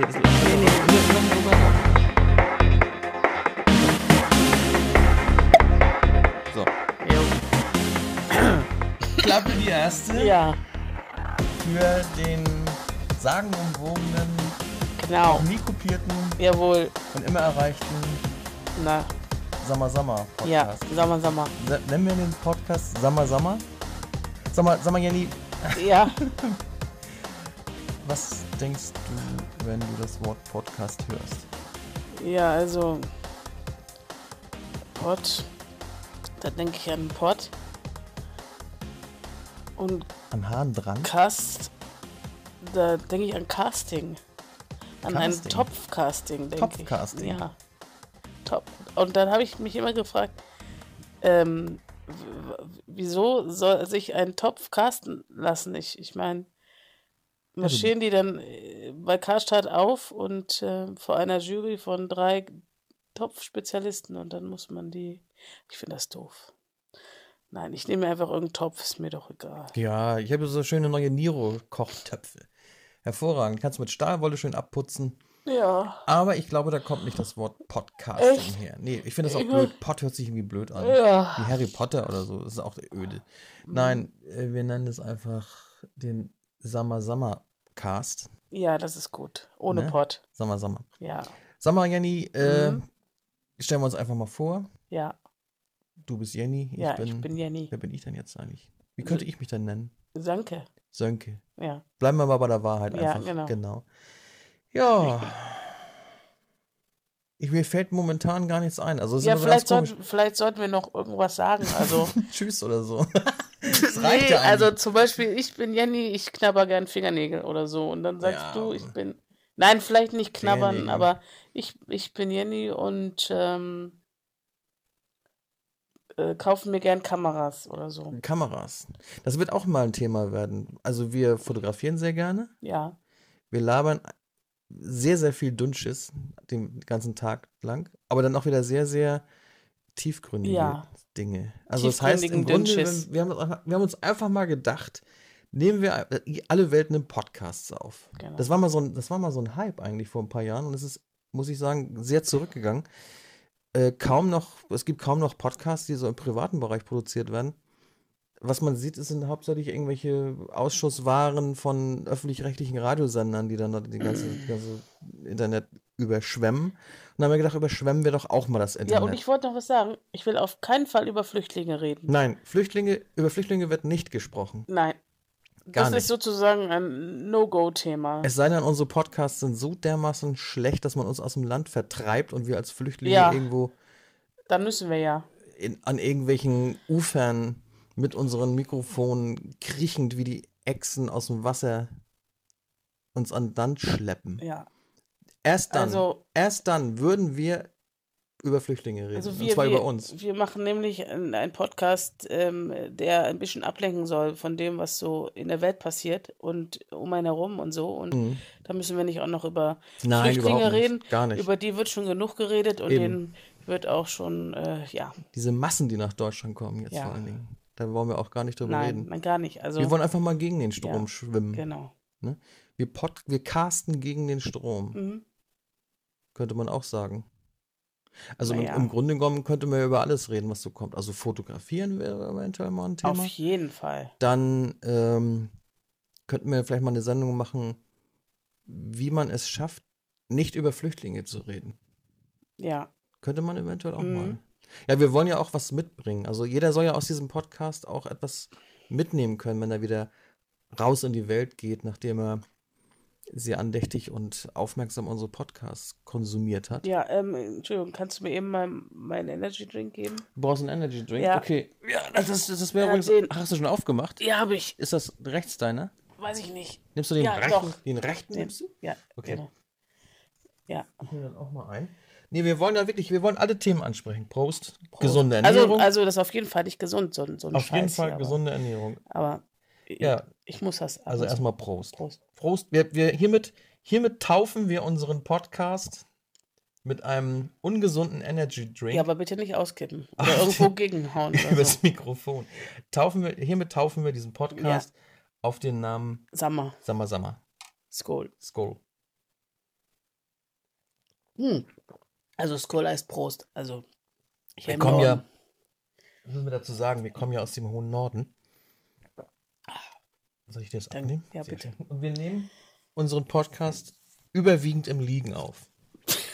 Nee, das, nee, nee. So. Klappe die erste Ja, für den sagenumwogenen, genau. noch nie kopierten Jawohl. und immer erreichten Na, Sammer Sammer ja, Podcast. sag mal, sag mal. Sa- Nennen wir den Podcast Sammer Sammer? Sag mal Jenny, Ja, was denkst du, wenn du das Wort Podcast hörst? ja, also. Pot. Da denke ich an Pot. Und An Haaren dran? Cast. Da denke ich an Casting. An ein Casting? Topfcasting, denke ich. Topfcasting? Ja. Top. Und dann habe ich mich immer gefragt, ähm, wieso soll sich ein Topf casten lassen? Ich, ich meine, marschieren die dann äh, bei Karstadt auf und äh, vor einer Jury von drei Topfspezialisten und dann muss man die. Ich finde das doof. Nein, ich nehme einfach irgendeinen Topf, ist mir doch egal. Ja, ich habe so schöne neue Niro-Kochtöpfe. Hervorragend. Kannst du mit Stahlwolle schön abputzen. Ja. Aber ich glaube, da kommt nicht das Wort Podcasting Echt? her. Nee, ich finde das auch blöd. Pod hört sich irgendwie blöd an. Ja. Wie Harry Potter oder so. Das ist auch öde. Nein, äh, wir nennen es einfach den Summer Summer Cast. Ja, das ist gut. Ohne Ne? Pott. Summer Summer. Ja. Mal, Jenny, äh, Mhm. stellen wir uns einfach mal vor. Ja. Du bist Jenny. Ich ja, bin, ich bin Jenny. Wer bin ich denn jetzt eigentlich? Wie könnte ich mich denn nennen? Danke. Sönke. Ja. Bleiben wir mal bei der Wahrheit Ja, einfach. genau. Ja. Ich, mir fällt momentan gar nichts ein. Also Ja, vielleicht, sollten, vielleicht sollten wir noch irgendwas sagen. Also. Tschüss oder so. das reicht nee, ja also eigentlich. zum Beispiel, ich bin Jenny, ich knabber gern Fingernägel oder so. Und dann sagst Ja, du, ich bin. Nein, vielleicht nicht knabbern, aber ich, ich bin Jenny und ähm, äh, kaufe mir gern Kameras oder so. Kameras. Das wird auch mal ein Thema werden. Also wir fotografieren sehr gerne. Ja. Wir labern sehr, sehr viel Dünnschiss den ganzen Tag lang. Aber dann auch wieder sehr, sehr tiefgründige Ja. Dinge. Also das heißt, im Grunde, wenn- wir haben, uns einfach- wir haben uns einfach mal gedacht, nehmen wir alle Welt einen Podcast auf. Genau. Das war mal so ein, das war mal so ein Hype eigentlich vor ein paar Jahren und es ist, muss ich sagen, sehr zurückgegangen. Äh, kaum noch, es gibt kaum noch Podcasts, die so im privaten Bereich produziert werden. Was man sieht, sind hauptsächlich irgendwelche Ausschusswaren von öffentlich-rechtlichen Radiosendern, die dann die ganze, die ganze Internet überschwemmen. Und dann haben wir gedacht, überschwemmen wir doch auch mal das Internet. Ja, und ich wollte noch was sagen. Ich will auf keinen Fall über Flüchtlinge reden. Nein, Flüchtlinge, über Flüchtlinge wird nicht gesprochen. Nein. Gar das nicht. ist sozusagen ein No-Go-Thema. Es sei denn, unsere Podcasts sind so dermaßen schlecht, dass man uns aus dem Land vertreibt und wir als Flüchtlinge Ja. irgendwo Dann müssen wir ja. in, an irgendwelchen Ufern mit unseren Mikrofonen kriechend wie die Echsen aus dem Wasser uns an Land schleppen. Ja. Erst dann, Also- erst dann würden wir über Flüchtlinge reden. Also und wir, zwar wir, über uns. wir machen nämlich einen Podcast, ähm, der ein bisschen ablenken soll von dem, was so in der Welt passiert und um einen herum und so. Und Mhm. da müssen wir nicht auch noch über Nein, Flüchtlinge reden. Gar nicht. Über die wird schon genug geredet und Eben. denen wird auch schon, äh, ja, Diese Massen, die nach Deutschland kommen jetzt Ja. vor allen Dingen. Da wollen wir auch gar nicht drüber nein, reden. nein, gar nicht. Also, Wir wollen einfach mal gegen den Strom Ja, schwimmen. genau. Ne? Wir, pod, wir casten gegen den Strom, Mhm. könnte man auch sagen. Also im, Naja. im Grunde genommen könnte man ja über alles reden, was so kommt. Also fotografieren wäre eventuell mal ein Thema. Auf jeden Fall. Dann ähm, könnten wir vielleicht mal eine Sendung machen, wie man es schafft, nicht über Flüchtlinge zu reden. Ja, Könnte man eventuell auch Mhm. mal. Ja, wir wollen ja auch was mitbringen. Also jeder soll ja aus diesem Podcast auch etwas mitnehmen können, wenn er wieder raus in die Welt geht, nachdem er sehr andächtig und aufmerksam unsere Podcasts konsumiert hat. ja, ähm, Entschuldigung, kannst du mir eben mal meinen Energy Drink geben? Du brauchst einen Energy Drink? Ja. Okay. Ja, das, ist- das wäre Ja, übrigens. den- Ach, hast du schon aufgemacht? Ja, habe ich. Ist das rechts deiner? Weiß ich nicht. Nimmst du den Ja, rechten? doch. Den rechten nimmst du? Ja, Okay. genau. Ja. Ich nehme dann auch mal ein. Nee, wir wollen ja wirklich, wir wollen alle Themen ansprechen. Prost. Gesunde Also, Ernährung. also das ist auf jeden Fall nicht gesund, so, so ein Auf jeden Scheiß Fall hier, aber- gesunde Ernährung. Aber Ja. ich muss das. Also zu- erstmal Prost. Prost. Prost. Wir, wir hiermit, hiermit taufen wir unseren Podcast mit einem ungesunden Energy Drink Ja, aber bitte nicht auskippen. Oder irgendwo gegenhauen. Oder so. übers Mikrofon. Taufen wir, hiermit taufen wir diesen Podcast auf den Namen Sag mal, Sammer Sammer. Skol. Skol. Hm. Also Skoll heißt Prost. Also ich Wir kommen ja, müssen wir dazu sagen, wir kommen ja aus dem hohen Norden. Soll ich das Dann- abnehmen? ja, Sehr bitte. schön. Und wir nehmen unseren Podcast überwiegend im Liegen auf,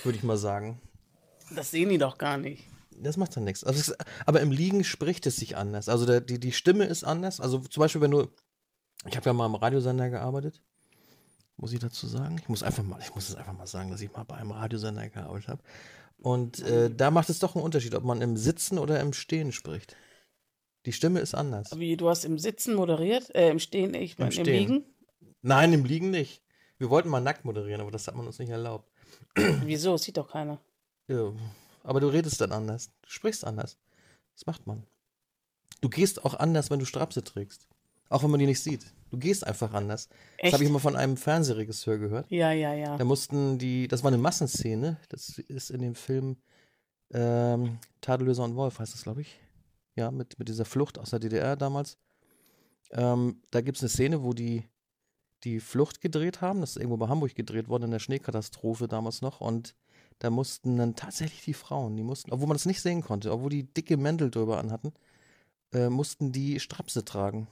würde ich mal sagen. Das sehen die doch gar nicht. Das macht dann nichts. Also es, aber im Liegen spricht es sich anders. Also der, die, die Stimme ist anders. Also zum Beispiel, wenn du. Ich habe ja mal im Radiosender gearbeitet. Muss ich dazu sagen? Ich muss einfach mal, ich muss es einfach mal sagen, dass ich mal bei einem Radiosender gearbeitet habe. Und äh, da macht es doch einen Unterschied, ob man im Sitzen oder im Stehen spricht. Die Stimme ist anders. Wie, du hast im Sitzen moderiert? Äh, im Stehen, ich meine im, Stehen. Liegen? Nein, im Liegen nicht. Wir wollten mal nackt moderieren, aber das hat man uns nicht erlaubt. Wieso? Sieht doch keiner. Ja, aber du redest dann anders. Du sprichst anders. Das macht man. Du gehst auch anders, wenn du Strapse trägst. Auch wenn man die nicht sieht. Du gehst einfach anders. Das Echt? habe ich mal von einem Fernsehregisseur gehört. ja, ja, ja. Da mussten die, das war eine Massenszene. Das ist in dem Film ähm, Tadellöser und Wolf, heißt das, glaube ich. Ja, mit, mit dieser Flucht aus der DDR damals. Ähm, da gibt es eine Szene, wo die die Flucht gedreht haben. Das ist irgendwo bei Hamburg gedreht worden, in der Schneekatastrophe damals noch. Und da mussten dann tatsächlich die Frauen, die mussten, obwohl man das nicht sehen konnte, obwohl die dicke Mäntel drüber anhatten, äh, mussten die Strapse tragen.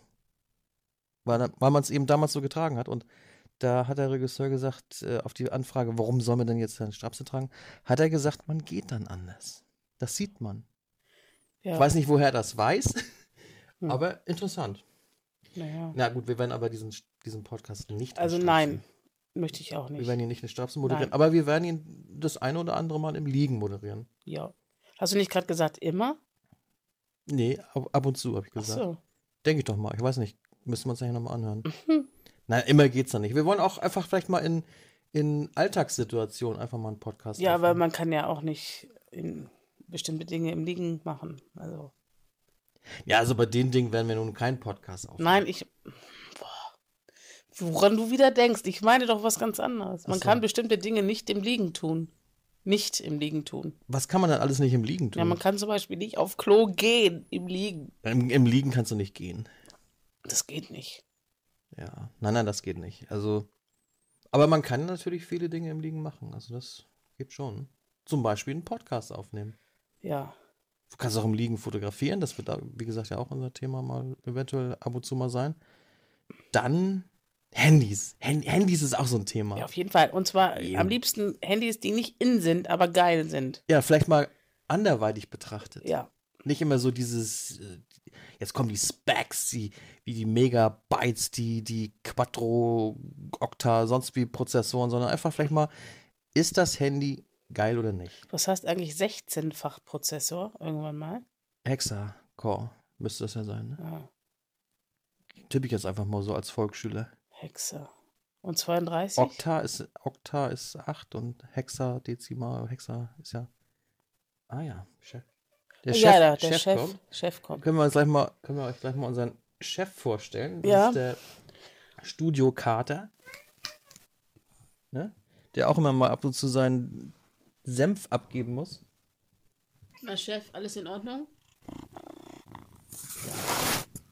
Weil, weil man es eben damals so getragen hat. Und da hat der Regisseur gesagt, äh, auf die Anfrage, warum soll man denn jetzt eine Strapse tragen, hat er gesagt, man geht dann anders. Das sieht man. ja. Ich weiß nicht, woher er das weiß, Hm. aber interessant. Naja. Na gut, wir werden aber diesen, diesen Podcast nicht. Also nein, möchte ich auch Wir nicht. werden ihn nicht eine Strapse moderieren, Nein. aber wir werden ihn das eine oder andere Mal im Liegen moderieren. Ja. Hast du nicht gerade gesagt, immer? Nee, ab, ab und zu, habe ich Ach gesagt. so. Denke ich doch mal. Ich weiß nicht. Müssen wir uns nachher nochmal anhören. Mhm. Nein, immer geht's dann nicht. Wir wollen auch einfach vielleicht mal in, in Alltagssituationen einfach mal einen Podcast Ja, aber aufnehmen. man kann ja auch nicht bestimmte Dinge im Liegen machen. Also. Ja, also bei den Dingen werden wir nun keinen Podcast aufnehmen. Nein, ich. Boah. Woran du wieder denkst. Ich meine doch was ganz anderes. Man so. kann bestimmte Dinge nicht im Liegen tun. Nicht im Liegen tun. Was kann man dann alles nicht im Liegen tun? Ja, man kann zum Beispiel nicht auf Klo gehen im Liegen. Im, Im Liegen kannst du nicht gehen. Das geht nicht. Ja, nein, nein, das geht nicht. Also, aber man kann natürlich viele Dinge im Liegen machen. Also das geht schon. Zum Beispiel einen Podcast aufnehmen. Ja. Du kannst auch im Liegen fotografieren. Das wird, wie gesagt, ja auch unser Thema mal eventuell ab und zu mal sein. Dann Handys. Hand, Handys ist auch so ein Thema. Ja, Ja, auf jeden Fall. Und zwar Ja. am liebsten Handys, die nicht in sind, aber geil sind. vielleicht mal anderweitig betrachtet. Ja. Nicht immer so dieses, äh, jetzt kommen die Specs, die, wie die Megabytes, die, die Quattro, Okta, sonst wie Prozessoren, sondern einfach vielleicht mal, ist das Handy geil oder nicht? Was heißt eigentlich 16-fach Prozessor irgendwann mal? Hexa-Core müsste das ja sein, ne? Ja. Tippe ich jetzt einfach mal so als Volksschüler. Hexe. Und 32? Okta ist, Okta ist 8 und Hexadezimal, Hexa ist ja. Ah ja, Chef. Der ja, der, der Chef Chef, kommt. Chef kommt. Können wir uns gleich mal, können wir euch gleich mal unseren Chef vorstellen? Das Ja. ist der Studiokater. Ne? Der auch immer mal ab und zu seinen Senf abgeben muss. Na, Chef, alles in Ordnung?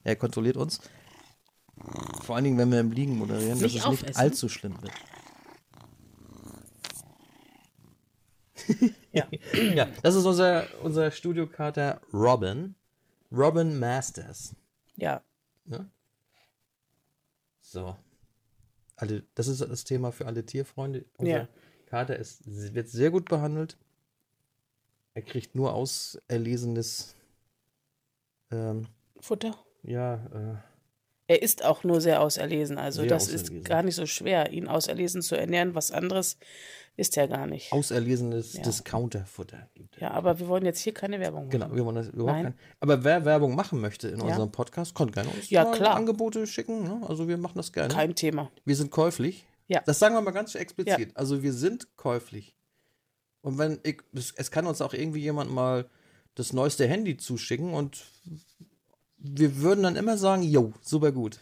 Er kontrolliert uns. Vor allen Dingen, wenn wir im Liegen moderieren, dass Nicht es nicht aufessen. allzu schlimm wird. Ja. Ja, das ist unser, unser Studiokater Robin. Robin Masters. Ja. Ne? So. Alle, das ist das Thema für alle Tierfreunde. Unser Ja. Kater ist, wird sehr gut behandelt. Er kriegt nur auserlesenes, ähm, Futter? ja, äh, Er ist auch nur sehr auserlesen. Also Sehr das auserlesen. ist gar nicht so schwer, ihn auserlesen zu ernähren. Was anderes ist er gar nicht. auserlesenes Ja. Discounterfutter. Ja, aber wir wollen jetzt hier keine Werbung machen. Genau, wir wollen das überhaupt Nein. kein, Aber wer Werbung machen möchte in Ja. unserem Podcast, kann gerne uns Ja. Angebote schicken. Ne? Also wir machen das gerne. Kein Thema. Wir sind käuflich. Ja. Das sagen wir mal ganz explizit. Also wir sind käuflich. Und wenn ich, es, es kann uns auch irgendwie jemand mal das neueste Handy zuschicken und wir würden dann immer sagen, jo, super gut.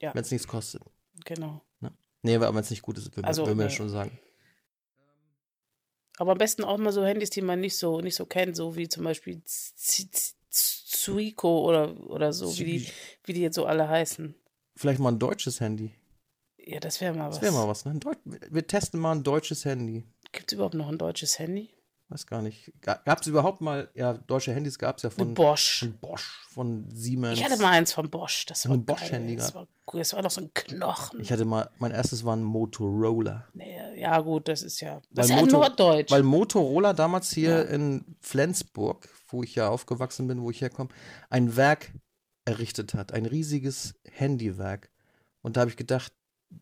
Ja. Wenn es nichts kostet. Genau. Nee, aber wenn es nicht gut ist, würden, Also, wir- nee. schon sagen. Aber am besten auch mal so Handys, die man nicht so, nicht so kennt, so wie zum Beispiel Zuiko oder, oder so, wie die, wie die jetzt so alle heißen. Vielleicht mal ein deutsches Handy. Ja, das wäre mal was. Das wäre mal was, ne? Wir testen mal ein deutsches Handy. Gibt es überhaupt noch ein deutsches Handy? Weiß gar nicht. Gab es überhaupt mal, ja, deutsche Handys gab es ja von Bosch. Von Bosch, von Siemens. Ich hatte mal eins von Bosch. Das war ein Bosch-Handy das war, das war noch so ein Knochen. Ich hatte mal, mein erstes war ein Motorola. Nee, ja, gut, das ist ja. Das Weil ist ja Moto- Norddeutsch. Weil Motorola damals hier Ja. in Flensburg, wo ich ja aufgewachsen bin, wo ich herkomme, ein Werk errichtet hat. Ein riesiges Handywerk. Und da habe ich gedacht,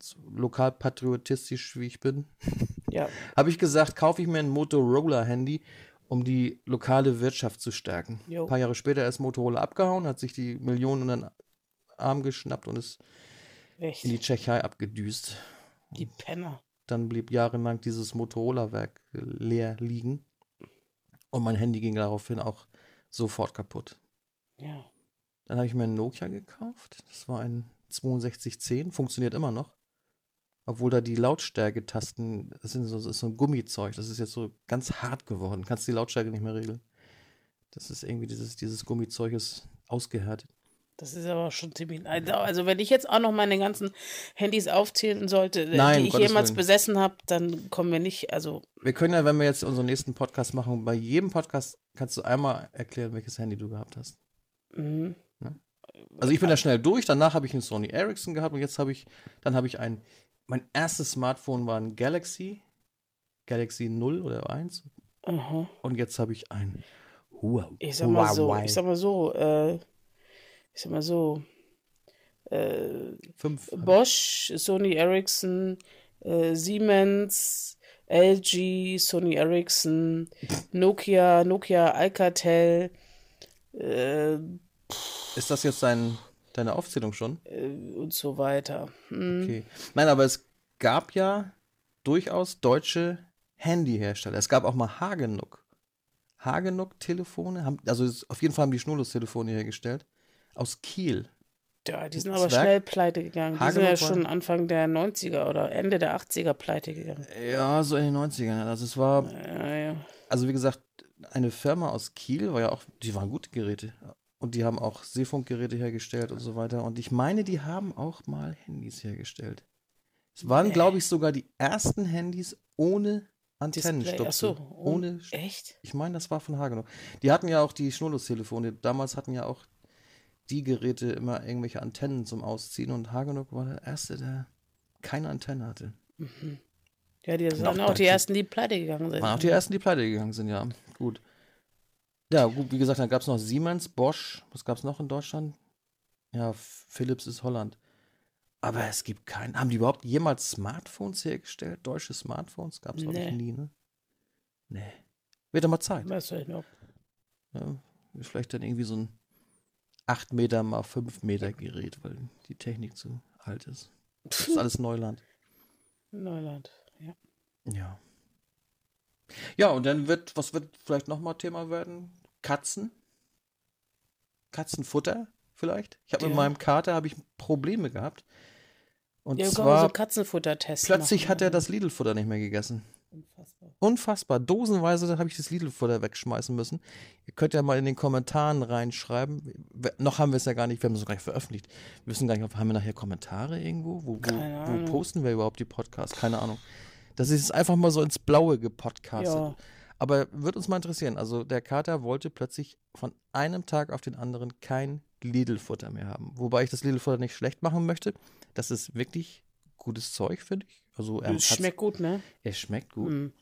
so lokalpatriotistisch wie ich bin, ja. habe ich gesagt, kaufe ich mir ein Motorola-Handy, um die lokale Wirtschaft zu stärken. Jo. Ein paar Jahre später ist Motorola abgehauen, hat sich die Millionen in den Arm geschnappt und ist Echt. in die Tschechei abgedüst. Die Penner. Dann blieb jahrelang dieses Motorola-Werk leer liegen. Und mein Handy ging daraufhin auch sofort kaputt. Ja. Dann habe ich mir einen Nokia gekauft. Das war ein 6210, funktioniert immer noch. Obwohl da die Lautstärke-Tasten, das, sind so, das ist so ein Gummizeug, das ist jetzt so ganz hart geworden. Kannst die Lautstärke nicht mehr regeln. Das ist irgendwie, dieses, dieses Gummizeug ist ausgehärtet. Das ist aber schon ziemlich. Also, wenn ich jetzt auch noch meine ganzen Handys aufzählen sollte, äh, Nein, die ich Gottes jemals Willen. besessen habe, dann kommen wir nicht. Also, Wir können ja, wenn wir jetzt unseren nächsten Podcast machen, bei jedem Podcast kannst du einmal erklären, welches Handy du gehabt hast. mhm. Also ich bin da schnell durch, danach habe ich einen Sony Ericsson gehabt und jetzt habe ich, dann habe ich ein, mein erstes Smartphone war ein Galaxy, Galaxy 0 oder 1 Aha. und jetzt habe ich ein Huawei. Ich sag mal so, ich sag mal so, äh, ich sag mal so, äh, 5. Bosch, Sony Ericsson, äh, Siemens, LG, Sony Ericsson, Nokia, Nokia Alcatel äh, Ist das jetzt dein, deine Aufzählung schon? äh, und so weiter. Hm. Okay. Nein, aber es gab ja durchaus deutsche Handyhersteller. Es gab auch mal Hagenook. Hagenook-Telefone, haben, also auf jeden Fall haben die Schnurlos-Telefone hergestellt. Aus Kiel. Ja, die sind aber Werk- schnell pleite gegangen. Die sind Hagenook ja schon Anfang der 90er oder Ende der 80er pleite gegangen. Ja, so in den 90ern. Also es war Ja, ja. also wie gesagt, eine Firma aus Kiel war ja auch, die waren gute Geräte. Und die haben auch Seefunkgeräte hergestellt und so weiter. Und ich meine, die haben auch mal Handys hergestellt. Es waren, Nee. glaube ich, sogar die ersten Handys ohne. Antennenstöpsel. Achso, ohne, echt? ich meine, das war von Hagenow. Die hatten ja auch die Schnurlos-Telefone. Damals hatten ja auch die Geräte immer irgendwelche Antennen zum Ausziehen. Und Hagenow war der Erste, der keine Antenne hatte. Ja, die waren auch die ersten, die pleite gegangen sind. Waren auch die ersten, die pleite gegangen sind, ja. Gut. Ja, gut, wie gesagt, dann gab es noch Siemens, Bosch. Was gab es noch in Deutschland? Ja, Philips ist Holland. Aber es gibt keinen. Haben die überhaupt jemals Smartphones hergestellt? Deutsche Smartphones? Gab es, glaube ich, Nee. nie, ne? Nee. Wird doch mal Zeit. Weißt du nicht noch? Ja, vielleicht dann irgendwie so ein 8 Meter mal 5 Meter Gerät, weil die Technik zu alt ist. Das ist alles Neuland. Neuland, ja. Ja. Ja, und dann wird, was wird vielleicht nochmal Thema werden? Katzen? Katzenfutter vielleicht? Ich habe mit meinem Kater habe ich Probleme gehabt. Und Ja, mal so zwar Katzenfutter-Tests plötzlich machen. hat er das Lidl-Futter nicht mehr gegessen. Unfassbar. Unfassbar. Dosenweise habe ich das Lidl-Futter wegschmeißen müssen. Ihr könnt ja mal in den Kommentaren reinschreiben. Noch haben wir es ja gar nicht, wir haben es noch gar nicht veröffentlicht. Wir wissen gar nicht, ob- haben wir nachher Kommentare irgendwo? Wo, wo, wo posten wir überhaupt die Podcasts? Keine Ahnung. Das ist einfach mal so ins Blaue gepodcastet. Ja, Aber wird uns mal interessieren. Also der Kater wollte plötzlich von einem Tag auf den anderen kein Lidl-Futter mehr haben. Wobei ich das Lidl-Futter nicht schlecht machen möchte. Das ist wirklich gutes Zeug, finde ich. Also er, es schmeckt gut, ne? er schmeckt gut. Mhm.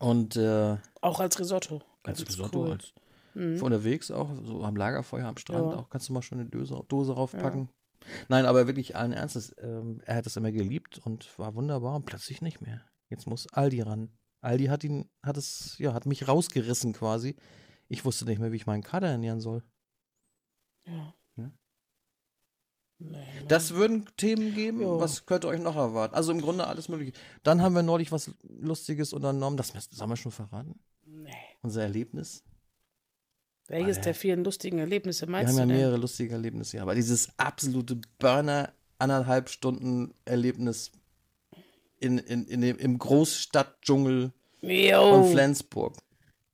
Und äh, Auch als Risotto. Als Risotto, cool. als für unterwegs auch, so am Lagerfeuer am Strand Ja. auch, kannst du mal schon eine Dose, Dose raufpacken. Nein, aber wirklich allen Ernstes, ähm, er hat es immer geliebt und war wunderbar und plötzlich nicht mehr. Jetzt muss Aldi ran. Aldi hat ihn, hat es, ja, hat mich rausgerissen quasi. Ich wusste nicht mehr, wie ich meinen Kader ernähren soll. Ja. Ja. Nee, ne? Das würden Themen geben. Ja. Was könnte euch noch erwarten? Also im Grunde alles Mögliche. Dann haben wir neulich was Lustiges unternommen. Das, das haben wir schon verraten. nee. Unser Erlebnis. Welches Alter. der vielen lustigen Erlebnisse Wir meinst haben ja du denn? mehrere lustige Erlebnisse aber dieses absolute Burner anderthalb Stunden Erlebnis in, in, in dem, im Großstadtdschungel von Flensburg.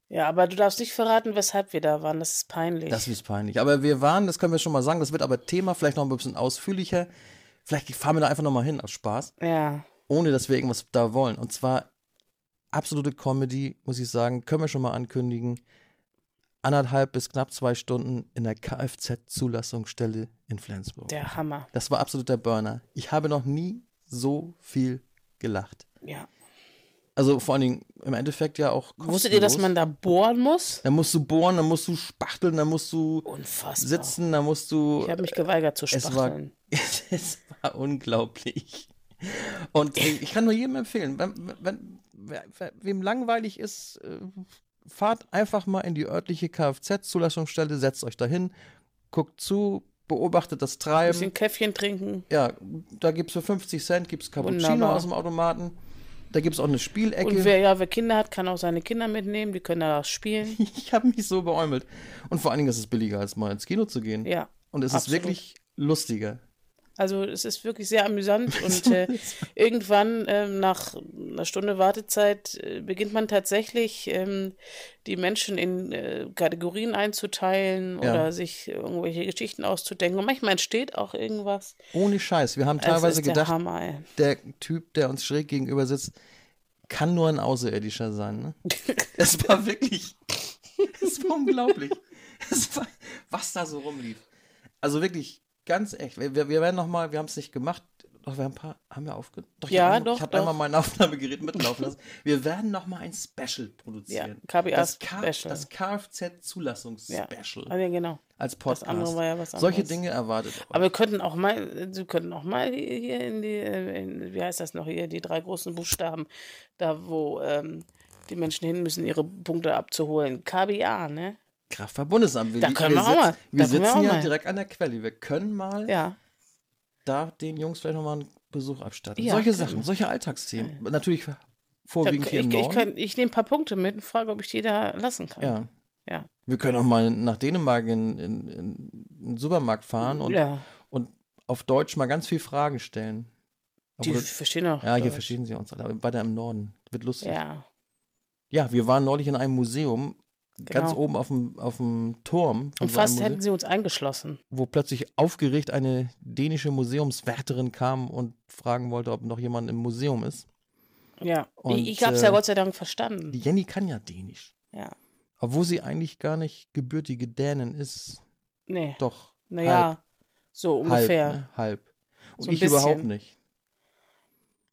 Ja, aber du darfst nicht verraten, weshalb wir da waren. Das ist peinlich. Das ist peinlich. Aber wir waren, das können wir schon mal sagen, das wird aber Thema vielleicht noch ein bisschen ausführlicher. Vielleicht fahren wir da einfach nochmal hin aus Spaß, ja. ohne dass wir irgendwas da wollen. Und zwar absolute Comedy, muss ich sagen. Können wir schon mal ankündigen. Anderthalb bis knapp zwei Stunden in der Kfz-Zulassungsstelle in Flensburg. Der Hammer. Das war absoluter Burner. Ich habe noch nie so viel gelacht. Ja. Also vor allen Dingen im Endeffekt ja auch. Wusstet ihr, dass kostenlos. man da bohren muss? Dann musst du bohren, dann musst du spachteln, dann musst du Unfassbar. sitzen, dann musst du. Ich habe mich geweigert zu es war, spachteln. es war unglaublich. Und äh, ich kann nur jedem empfehlen, wenn, wenn, wer- wem langweilig ist, äh, fahrt einfach mal in die örtliche Kfz-Zulassungsstelle, setzt euch dahin, guckt zu, beobachtet das Ein Treiben. bisschen Käffchen trinken. Ja, da gibt es für 50 Cent gibt's Cappuccino Wunderbar. aus dem Automaten. Da gibt es auch eine Spielecke. Und wer ja, wer Kinder hat, kann auch seine Kinder mitnehmen. Die können da spielen. ich habe mich so beäumelt. Und vor allen Dingen ist es billiger, als mal ins Kino zu gehen. Ja. Und es absolut. ist wirklich lustiger. Also es ist wirklich sehr amüsant und äh, irgendwann ähm, nach einer Stunde Wartezeit äh, beginnt man tatsächlich ähm, die Menschen in äh, Kategorien einzuteilen Ja. oder sich irgendwelche Geschichten auszudenken. Und manchmal entsteht auch irgendwas. Ohne Scheiß. Wir haben Es teilweise der gedacht, Hammer, ey. der Typ, der uns schräg gegenüber sitzt, kann nur ein Außerirdischer sein. Ne? Es war wirklich, es war unglaublich. Es war, was da so rumlief. Also wirklich, ganz echt. Wir, wir wir werden noch mal, wir haben es nicht gemacht, doch wir haben ein paar, haben wir aufgenommen? Doch, ich Ja, hab einmal, doch, Ich habe einmal mein Aufnahmegerät mitlaufen lassen. Wir werden noch mal ein Special Ja, produzieren. KBA das, K- Special. das Kfz-Zulassungs-Special Ah, ja, genau. als Das Podcast. andere war ja was anderes. Solche Dinge erwartet euch. Aber wir könnten auch mal, Sie könnten auch mal hier in die, äh, in, wie heißt das noch hier, die drei großen Buchstaben, da wo ähm, die Menschen hin müssen, ihre Punkte abzuholen. KBA, ne? Kraftfahrtbundesamt. Wir, Da können wir auch sit- mal. Wir Da wir sitzen auch ja mal. direkt an der Quelle. Wir können mal Ja. da den Jungs vielleicht nochmal einen Besuch abstatten. Ja, solche Sachen, wir. solche Alltagsthemen. Natürlich Da, vorwiegend ich hier im ich, Norden. könnt- ich nehme ein paar Punkte mit und frage, ob ich die da lassen kann. ja. Ja. Wir können auch mal nach Dänemark in, in, in einen Supermarkt fahren und, ja. und auf Deutsch mal ganz viele Fragen stellen. Die Obwohl- verstehen auch. ja, hier Deutsch. verstehen sie uns alle, aber weiter im Norden. Wird lustig. Ja. Ja, wir waren neulich in einem Museum, ganz Genau. oben auf dem, auf dem Turm. Und fast Museum. hätten sie uns eingeschlossen. wo plötzlich aufgeregt eine dänische Museumswärterin kam und fragen wollte, ob noch jemand im Museum ist. Ja. Und, ich ich habe es ja äh, Gott sei Dank verstanden. Die Jenny kann ja Dänisch. Ja. Obwohl sie eigentlich gar nicht gebürtige Dänin ist. Nee. Doch. Naja, so ungefähr. Halb. Ne? Halb. Und So ich überhaupt bisschen. nicht.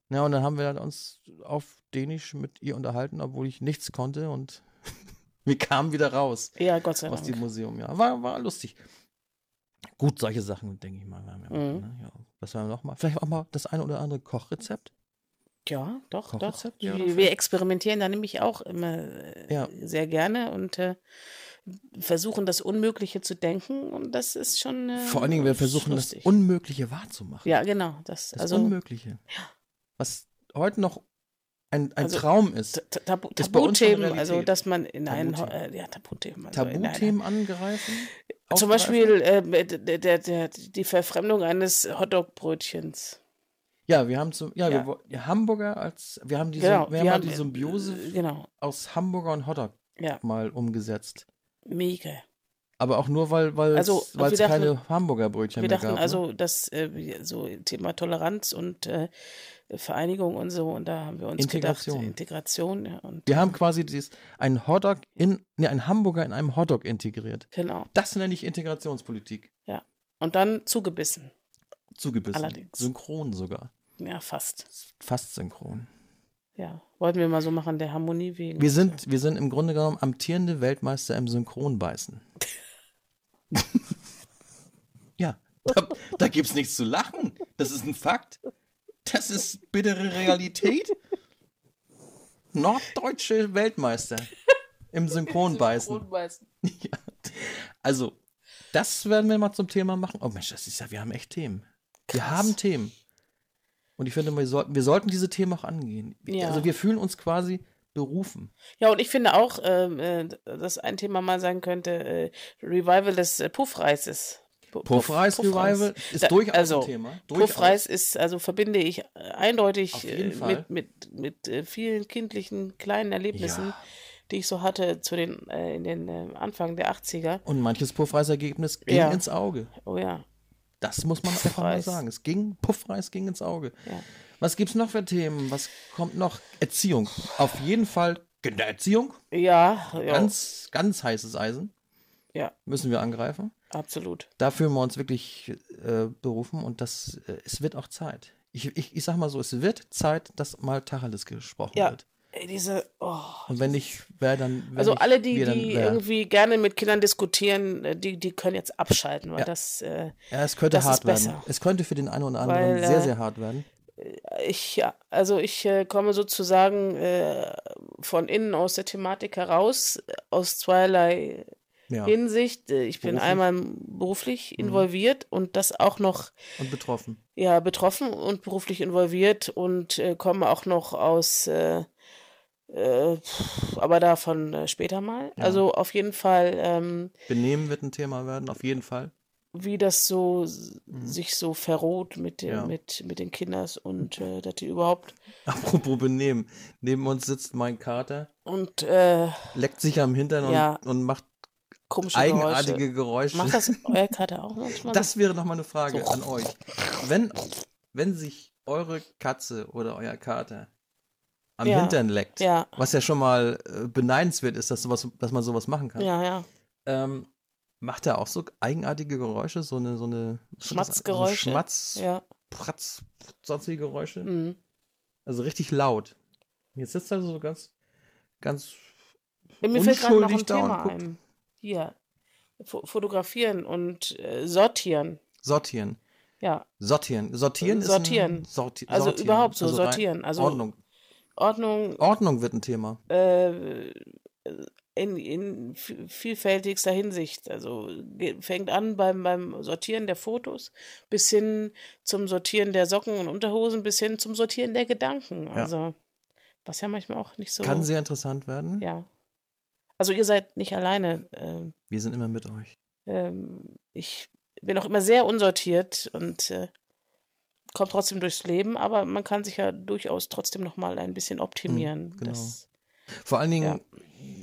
Ja, und dann haben wir halt uns auf Dänisch mit ihr unterhalten, obwohl ich nichts konnte und wir kamen wieder raus Ja, Gott sei aus Dank. dem Museum. Ja, war, war lustig. Gut, solche Sachen, denke ich mal. werden wir machen, Mhm. ne? ja. Was wir noch mal? Vielleicht auch mal das eine oder andere Kochrezept. Ja, doch, doch. Kochrezept, ja, wir, doch. wir experimentieren da nämlich auch immer äh, Ja. sehr gerne und äh, versuchen das Unmögliche zu denken und das ist schon. Äh, Vor allen Dingen, wir versuchen das lustig. Unmögliche wahrzumachen. Ja, genau. Das, Das also Unmögliche. Was heute noch ein, ein Also, Traum ist. Ta- Tabu Ist Tabuthemen, also dass man in einen Tabuthemen. äh, ja Tabuthemen, also Tabuthemen angreifen. Zum. Beispiel äh, der, der, der, die Verfremdung eines Hotdog-Brötchens. Ja, wir haben zum, ja, Ja. Wir, ja, Hamburger als, wir haben diese, Genau, wir haben, wir haben, die Symbiose äh, Genau, aus Hamburger und Hotdog ja, mal umgesetzt. mega. Aber auch nur, weil weil Also, es es dachten- keine Hamburger Brötchen Wir mehr dachten gab. ne? also, dass äh, so Thema Toleranz und äh, Vereinigung und so, und da haben wir uns Integration. gedacht, Integration, ja, und wir haben quasi dieses, einen Hotdog in, ne, einen Hamburger in einem Hotdog integriert. genau. Das nenne ich Integrationspolitik. Und dann zugebissen. Zugebissen. Allerdings. Synchron sogar. Ja, fast. Fast synchron. Ja. Wollten wir mal so machen, der Harmonie wegen. Wir sind, wir sind im Grunde genommen amtierende Weltmeister im Synchronbeißen. ja, da, da gibt es nichts zu lachen. Das ist ein Fakt. Das ist bittere Realität. Norddeutsche Weltmeister im Synchronbeißen. Synchronbeißen. Ja. Also, das werden wir mal zum Thema machen. Oh Mensch, das ist ja, wir haben echt Themen. Wir Krass. haben Themen. Und ich finde, wir sollten, wir sollten diese Themen auch angehen. Ja. Also wir fühlen uns quasi berufen. Ja, und ich finde auch, ähm, äh, dass ein Thema mal sein könnte, äh, Revival des äh, Puffreises. Pu- Puff- Puffreis-Revival ist Da- durchaus also, ein Thema. Durchaus. Puffreis ist, also verbinde ich äh, eindeutig äh, mit, mit, mit äh, vielen kindlichen kleinen Erlebnissen, Ja. die ich so hatte zu den, äh, in den äh, Anfang der 80er. Und manches Puffreisergebnis ging Ja. ins Auge. Oh ja. Das muss man einfach mal Puffreis. sagen. Es ging, Puffreis ging ins Auge. Ja. Was gibt's noch für Themen? Was kommt noch? Erziehung. Auf jeden Fall Kindererziehung. Ja, ja, Ganz, ganz heißes Eisen. Ja. Müssen wir angreifen. absolut. Da fühlen wir uns wirklich äh, berufen und das, äh, es wird auch Zeit. Ich, ich, ich sag mal so, es wird Zeit, dass mal Tacheles gesprochen Ja. wird. Ey, diese, oh. Und wenn nicht, wer dann. Wenn Also alle, die, dann die irgendwie gerne mit Kindern diskutieren, äh, die, die können jetzt abschalten, weil Ja. das, äh, Ja, es könnte hart werden. besser. Es könnte für den einen oder anderen Weil, sehr, äh, sehr hart werden. Ich, ja, also ich äh, komme sozusagen äh, von innen aus der Thematik heraus, äh, aus zweierlei Ja. Hinsicht. Äh, Ich bin Beruflich? einmal beruflich Mhm. involviert und das auch noch Und betroffen. ja betroffen und beruflich involviert und äh, komme auch noch aus, äh, aber davon später mal. Ja. Also auf jeden Fall, ähm, Benehmen wird ein Thema werden, auf jeden Fall. Wie das so Mhm. sich so verroht mit, der, Ja. mit, mit den Kinders und äh, dass die überhaupt Apropos Benehmen. Neben uns sitzt mein Kater, und äh, leckt sich am Hintern Ja. und, und macht komische eigenartige Geräusche. Geräusche. Macht das euer Kater auch manchmal? Das wäre noch mal eine Frage So. an euch. Wenn, wenn sich eure Katze oder euer Kater am Ja. Hintern leckt, was ja schon mal äh, beneidenswert ist, dass, sowas, dass man sowas machen kann, ja, ja. ähm, macht er auch so eigenartige Geräusche, so eine, so eine Schmatzgeräusche. So Schmatz, Ja. Pratz, sonstige Geräusche. Mhm. Also richtig laut. Jetzt sitzt er so ganz, ganz Mir fällt gerade noch ein Unschuldig da und Thema ein. Hier. Fo fotografieren und äh, sortieren. sortieren. Ja, Sortieren. Sortieren ist Sortieren. ein Sorti also sortieren. überhaupt so Also sortieren. Also Ordnung. Ordnung Ordnung wird ein Thema. äh, in, in vi- vielfältigster Hinsicht. Also fängt an beim, beim Sortieren der Fotos bis hin zum Sortieren der Socken und Unterhosen bis hin zum Sortieren der Gedanken. Ja. Also, was ja manchmal auch nicht so. Kann sehr interessant werden. Ja. Also ihr seid nicht alleine. ähm, Wir sind immer mit euch. Ähm, ich bin auch immer sehr unsortiert und äh, komme trotzdem durchs Leben, aber man kann sich ja durchaus trotzdem noch mal ein bisschen optimieren. genau. Das, Vor allen Dingen,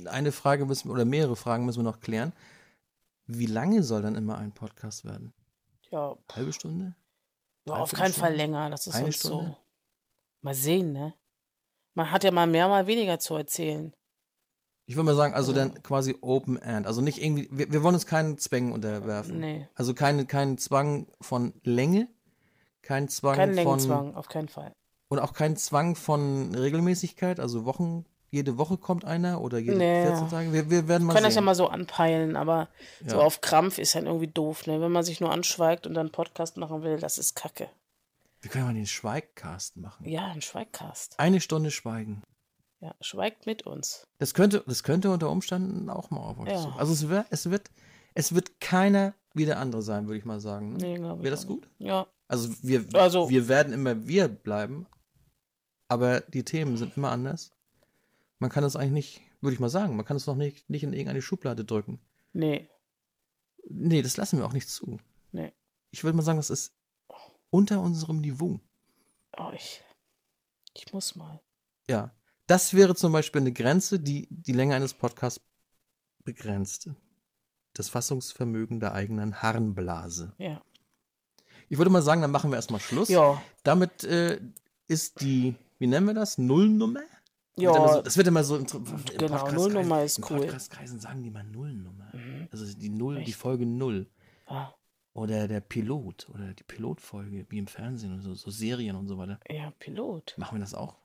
eine Frage müssen wir, oder mehrere Fragen müssen wir noch klären. Wie lange soll dann immer ein Podcast werden? ja, Halbe Stunde? ja, auf keinen Fall Stunde? länger. Das ist Eine Stunde? so. Mal sehen, ne? Man hat ja mal mehr, mal weniger zu erzählen. Ich würde mal sagen, also Ja. dann quasi Open End. Also nicht irgendwie, wir, wir wollen uns keinen Zwängen unterwerfen. Nee, Also keine, keinen Zwang von Länge, kein Zwang kein von. Längenzwang, auf keinen Fall. Und auch kein Zwang von Regelmäßigkeit, also Wochen, jede Woche kommt einer oder jede Nee. 14 Tage. Wir, wir werden mal Wir können das sehen. ja mal so anpeilen, aber so Ja. auf Krampf ist dann irgendwie doof, ne? Wenn man sich nur anschweigt und dann einen Podcast machen will, das ist Kacke. wir können mal den Schweigcast machen. Ja, ein Schweigcast. Eine Stunde schweigen. Ja, schweigt mit uns. Das könnte, das könnte unter Umständen auch mal auf euch Ja. Also es, wär, es, wird, es wird keiner wie der andere sein, würde ich mal sagen. Ne? Nee, glaube ich. Wäre das auch nicht. gut? Ja, Also wir, Also- wir werden immer wir bleiben, aber die Themen sind immer anders. Man kann es eigentlich nicht, würde ich mal sagen, man kann es noch nicht, nicht in irgendeine Schublade drücken. nee, Nee, das lassen wir auch nicht zu. nee. Ich würde mal sagen, das ist unter unserem Niveau. Oh, ich, ich muss mal. Ja. Das wäre zum Beispiel eine Grenze, die die Länge eines Podcasts begrenzt. Das Fassungsvermögen der eigenen Harnblase. Ja. Ich würde mal sagen, dann machen wir erstmal Schluss. Ja, Damit äh, ist die, wie nennen wir das? Nullnummer? Wird ja. so, das wird immer so im, im Genau, Nullnummer ist in cool. Podcastkreisen sagen die mal Nullnummer. Mhm. Also die Null, die Echt? Folge Null. Ah, Oder der Pilot oder die Pilotfolge, wie im Fernsehen und so, so Serien und so weiter. ja, Pilot. Machen wir das auch?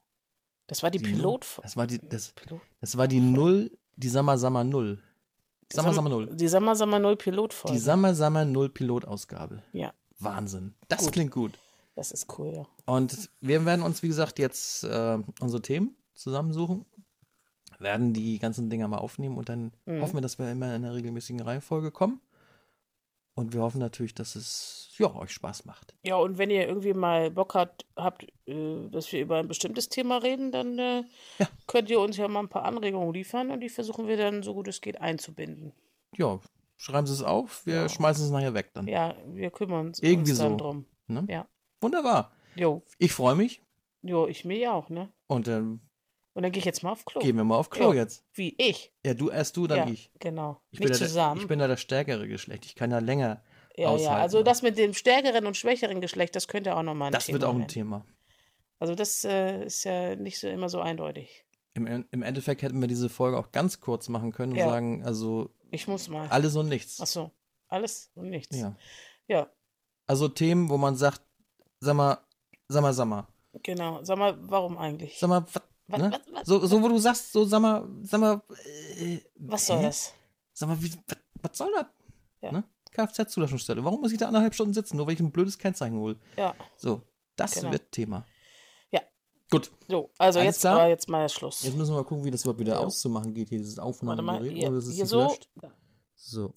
Das war die, Die Pilot. Null. Das war die, das, Pilot. das war die Null, die Sammer Sammer Null. Sammer Sammer Null. Die Sammer Sammer Null Pilotfolge. Die Sammer Sammer Null Pilotausgabe. Ja, Wahnsinn. Das Gut. klingt gut. das ist cool, ja. Und wir werden uns, wie gesagt, jetzt äh, unsere Themen zusammensuchen, werden die ganzen Dinger mal aufnehmen und dann Mhm. hoffen wir, dass wir immer in einer regelmäßigen Reihenfolge kommen. Und wir hoffen natürlich, dass es ja, euch Spaß macht. Ja, und wenn ihr irgendwie mal Bock habt, habt äh, dass wir über ein bestimmtes Thema reden, dann äh, Ja. könnt ihr uns ja mal ein paar Anregungen liefern und die versuchen wir dann so gut es geht einzubinden. Ja, schreiben Sie es auf, wir Ja. schmeißen es nachher weg dann. Ja, wir kümmern uns, Irgendwie uns dann so. drum. Ne? Ja. Wunderbar. Jo, Ich freue mich jo, ich mir auch, ne? und dann Und dann gehe ich jetzt mal auf Klo. gehen wir mal auf Klo Ja. jetzt. Wie ich. Ja, du erst du, dann ja, ich. genau. Ich bin, Nicht ja der, zusammen. ich bin ja das stärkere Geschlecht. Ich kann ja länger. ja, ja, aushalten. also das mit dem stärkeren und schwächeren Geschlecht, das könnte auch nochmal ein Das Thema wird auch ein werden. Thema. Also das äh, ist ja nicht so immer so eindeutig. Im, Im Endeffekt hätten wir diese Folge auch ganz kurz machen können und Ja. sagen, also Ich muss mal. alles und nichts. Ach so, alles und nichts. Ja. ja, Also Themen, wo man sagt, sag mal, sag mal, sag mal, genau. Sag mal, warum eigentlich? sag mal, was, Was, ne? was, was, So, so wo du sagst, so sag mal, sag mal, äh, was soll hä? das? Sag mal, wie, was, soll das? Ja. Ne? Kfz-Zulassungsstelle. Warum muss ich da anderthalb Stunden sitzen, nur weil ich ein blödes Kennzeichen hole? Ja, So, das Genau. wird Thema. Ja. Gut, so, also Alles jetzt klar? aber jetzt mal Schluss. jetzt müssen wir mal gucken, wie das überhaupt wieder Ja. auszumachen geht, hier dieses Warte mal, Aufnahmegerät. hier, oder ist hier so. gelöscht? So,